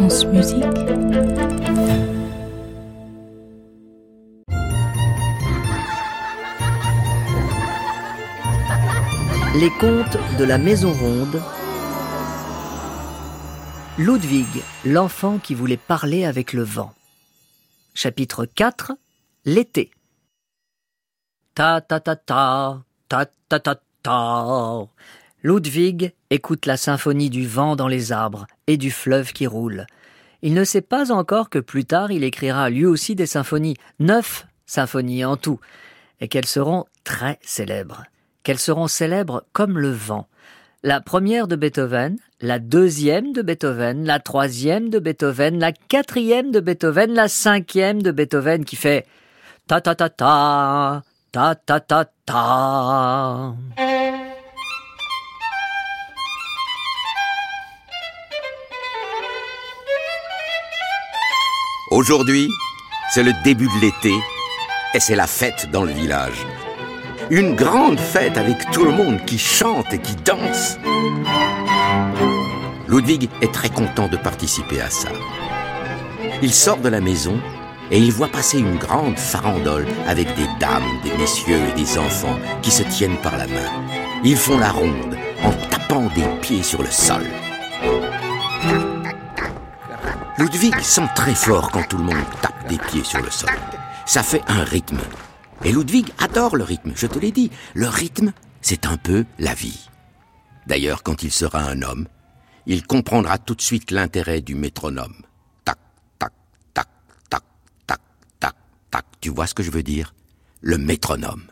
Les contes de la Maison Ronde. Ludwig, l'enfant qui voulait parler avec le vent. Chapitre 4 L'été. Ta ta ta ta, ta ta ta ta. Ludwig écoute la symphonie du vent dans les arbres et du fleuve qui roule. Il ne sait pas encore que plus tard il écrira lui aussi des symphonies, neuf symphonies en tout, et qu'elles seront très célèbres qu'elles seront célèbres comme le vent. La première de Beethoven, la deuxième de Beethoven, la troisième de Beethoven, la quatrième de Beethoven, la cinquième de Beethoven qui fait ta ta ta ta ta ta ta ta. Aujourd'hui, c'est le début de l'été et c'est la fête dans le village. Une grande fête avec tout le monde qui chante et qui danse. Ludwig est très content de participer à ça. Il sort de la maison et il voit passer une grande farandole avec des dames, des messieurs et des enfants qui se tiennent par la main. Ils font la ronde en tapant des pieds sur le sol. Ludwig sent très fort quand tout le monde tape des pieds sur le sol. Ça fait un rythme et Ludwig adore le rythme, je te l'ai dit. Le rythme, c'est un peu la vie. D'ailleurs, quand il sera un homme, il comprendra tout de suite l'intérêt du métronome. Tac, tac, tac, tac, tac, tac, tac. Tu vois ce que je veux dire? Le métronome.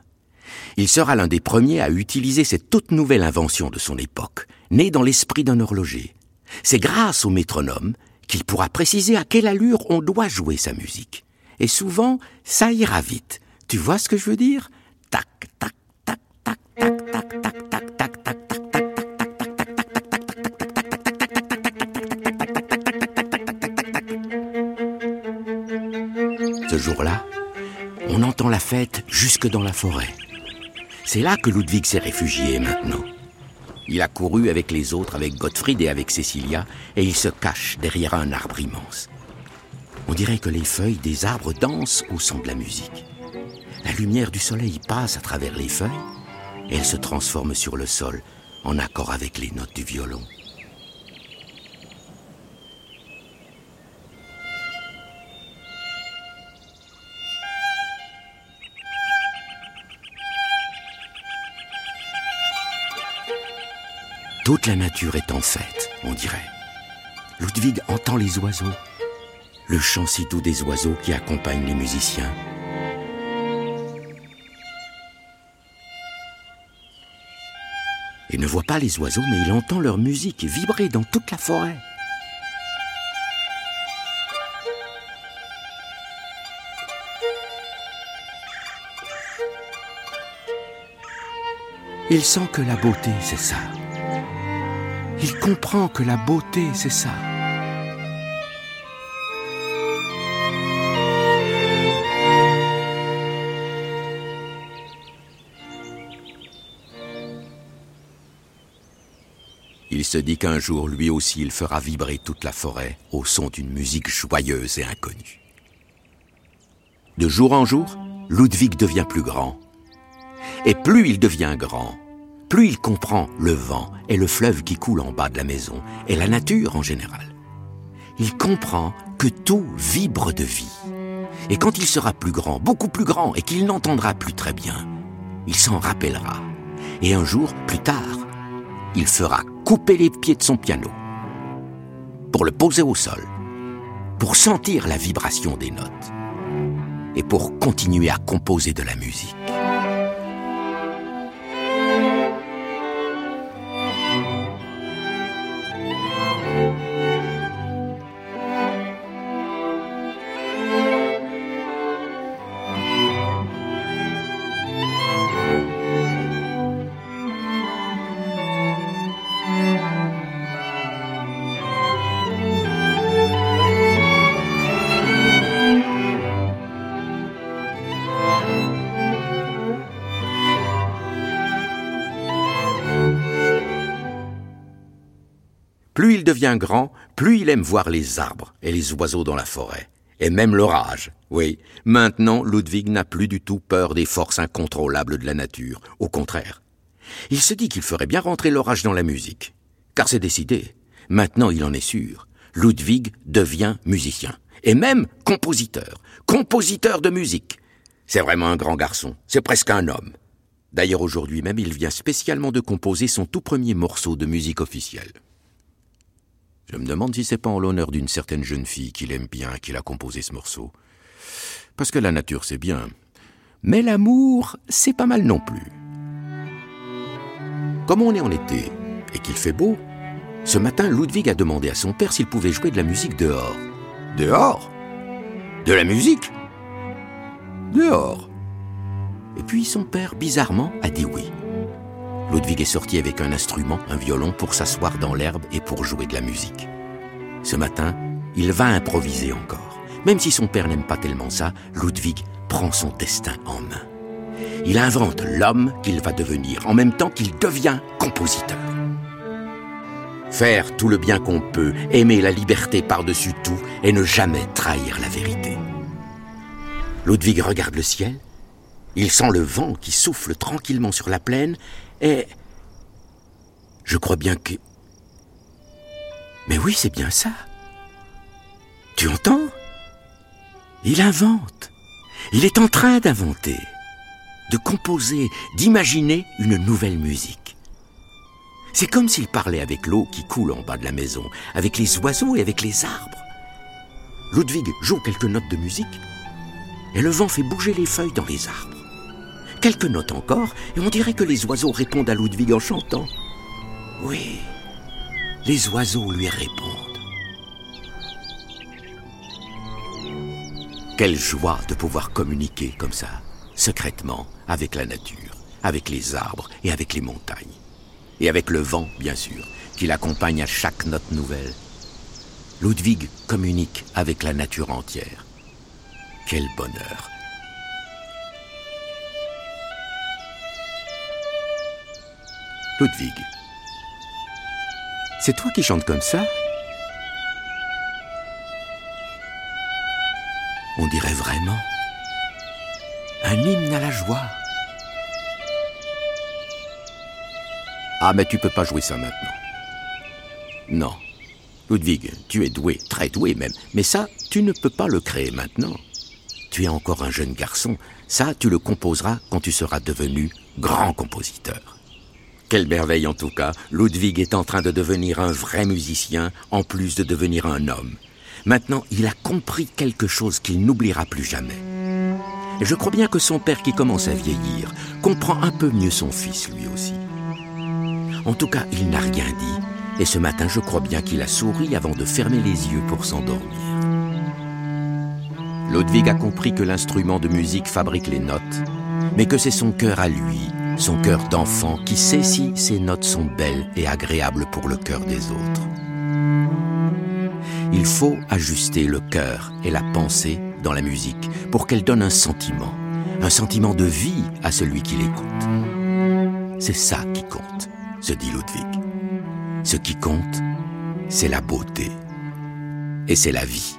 Il sera l'un des premiers à utiliser cette toute nouvelle invention de son époque, née dans l'esprit d'un horloger. C'est grâce au métronome qu'il pourra préciser à quelle allure on doit jouer sa musique. Et souvent, ça ira vite. Tu vois ce que je veux dire Tac, tac, tac, tac, tac, tac, tac, tac, tac, tac, tac, tac. Ce jour-là, on entend la fête jusque dans la forêt. C'est là que Ludwig s'est réfugié maintenant. Il a couru avec les autres, avec Gottfried et avec Cecilia, et il se cache derrière un arbre immense. On dirait que les feuilles des arbres dansent au son de la musique. La lumière du soleil passe à travers les feuilles et elle se transforme sur le sol en accord avec les notes du violon. Toute la nature est en fête, on dirait. Ludwig entend les oiseaux, le chant si doux des oiseaux qui accompagnent les musiciens. Il ne voit pas les oiseaux, mais il entend leur musique vibrer dans toute la forêt. Il sent que la beauté, c'est ça. Il comprend que la beauté, c'est ça. Il se dit qu'un jour, lui aussi, il fera vibrer toute la forêt au son d'une musique joyeuse et inconnue. De jour en jour, Ludwig devient plus grand. Et plus il devient grand, plus il comprend le vent et le fleuve qui coule en bas de la maison et la nature en général. Il comprend que tout vibre de vie. Et quand il sera plus grand, beaucoup plus grand, et qu'il n'entendra plus très bien, il s'en rappellera. Et un jour, plus tard, il fera couper les pieds de son piano pour le poser au sol, pour sentir la vibration des notes et pour continuer à composer de la musique. Grand, plus il aime voir les arbres et les oiseaux dans la forêt. Et même l'orage. Oui, maintenant Ludwig n'a plus du tout peur des forces incontrôlables de la nature. Au contraire. Il se dit qu'il ferait bien rentrer l'orage dans la musique. Car c'est décidé. Maintenant il en est sûr. Ludwig devient musicien. Et même compositeur. Compositeur de musique. C'est vraiment un grand garçon. C'est presque un homme. D'ailleurs aujourd'hui même il vient spécialement de composer son tout premier morceau de musique officielle. Je me demande si c'est pas en l'honneur d'une certaine jeune fille qu'il aime bien qu'il a composé ce morceau. Parce que la nature, c'est bien. Mais l'amour, c'est pas mal non plus. Comme on est en été et qu'il fait beau, ce matin, Ludwig a demandé à son père s'il pouvait jouer de la musique dehors. Dehors? De la musique? Dehors. Et puis son père, bizarrement, a dit oui. Ludwig est sorti avec un instrument, un violon, pour s'asseoir dans l'herbe et pour jouer de la musique. Ce matin, il va improviser encore. Même si son père n'aime pas tellement ça, Ludwig prend son destin en main. Il invente l'homme qu'il va devenir, en même temps qu'il devient compositeur. Faire tout le bien qu'on peut, aimer la liberté par-dessus tout et ne jamais trahir la vérité. Ludwig regarde le ciel, il sent le vent qui souffle tranquillement sur la plaine et... Je crois bien que... Mais oui, c'est bien ça. Tu entends? Il invente. Il est en train d'inventer, de composer, d'imaginer une nouvelle musique. C'est comme s'il parlait avec l'eau qui coule en bas de la maison, avec les oiseaux et avec les arbres. Ludwig joue quelques notes de musique et le vent fait bouger les feuilles dans les arbres. Quelques notes encore, et on dirait que les oiseaux répondent à Ludwig en chantant. Oui, les oiseaux lui répondent. Quelle joie de pouvoir communiquer comme ça, secrètement, avec la nature, avec les arbres et avec les montagnes. Et avec le vent, bien sûr, qui l'accompagne à chaque note nouvelle. Ludwig communique avec la nature entière. Quel bonheur Ludwig. C'est toi qui chantes comme ça? On dirait vraiment un hymne à la joie. Ah, mais tu peux pas jouer ça maintenant. Non. Ludwig, tu es doué, très doué même, mais ça, tu ne peux pas le créer maintenant. Tu es encore un jeune garçon, ça, tu le composeras quand tu seras devenu grand compositeur. Quelle merveille en tout cas, Ludwig est en train de devenir un vrai musicien, en plus de devenir un homme. Maintenant, il a compris quelque chose qu'il n'oubliera plus jamais. Je crois bien que son père qui commence à vieillir comprend un peu mieux son fils lui aussi. En tout cas, il n'a rien dit, et ce matin je crois bien qu'il a souri avant de fermer les yeux pour s'endormir. Ludwig a compris que l'instrument de musique fabrique les notes, mais que c'est son cœur à lui son cœur d'enfant qui sait si ces notes sont belles et agréables pour le cœur des autres. Il faut ajuster le cœur et la pensée dans la musique pour qu'elle donne un sentiment, un sentiment de vie à celui qui l'écoute. C'est ça qui compte, se dit Ludwig. Ce qui compte, c'est la beauté et c'est la vie.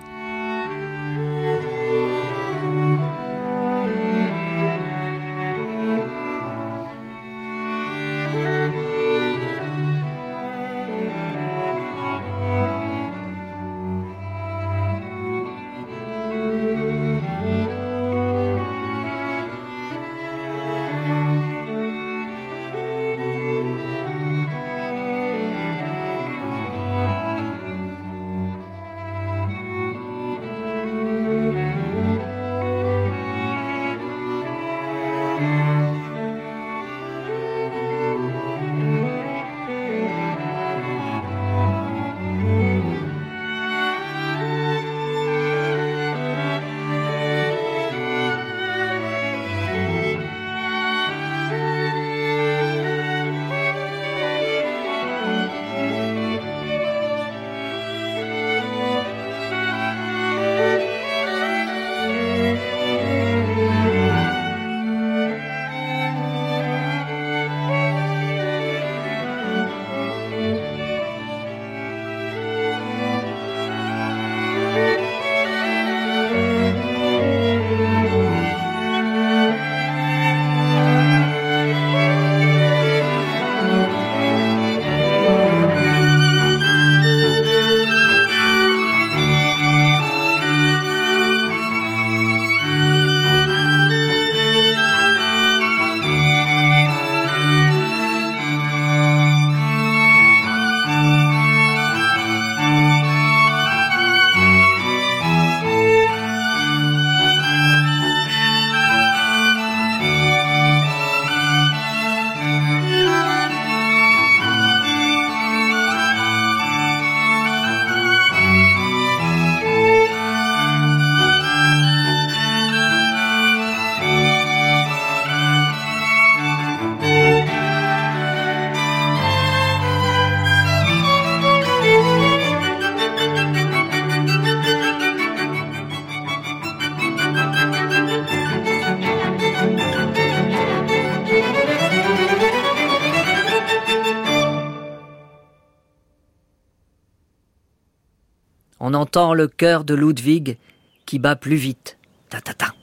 On entend le cœur de Ludwig qui bat plus vite. Ta ta ta,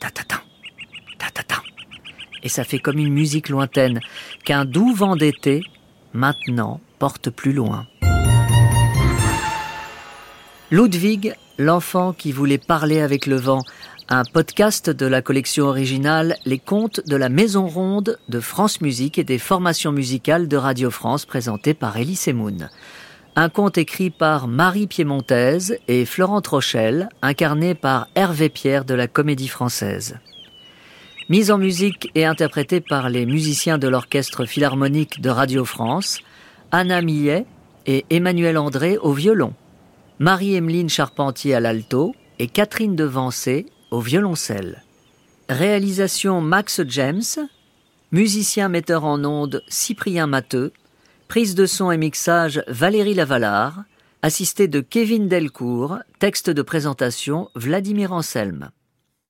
ta ta ta, ta ta ta. Et ça fait comme une musique lointaine qu'un doux vent d'été, maintenant, porte plus loin. Ludwig, l'enfant qui voulait parler avec le vent, un podcast de la collection originale Les contes de la Maison Ronde de France Musique et des formations musicales de Radio France présentées par Elie Semoun. Un conte écrit par Marie Piémontaise et Florent Trochel, incarné par Hervé Pierre de la Comédie Française. Mise en musique et interprétée par les musiciens de l'Orchestre Philharmonique de Radio France, Anna Millet et Emmanuel André au violon, Marie-Emeline Charpentier à l'alto et Catherine Devancé au violoncelle. Réalisation Max James, musicien metteur en ondes Cyprien Matteux, prise de son et mixage Valérie Lavalard, assisté de Kevin Delcourt, texte de présentation Vladimir Anselme.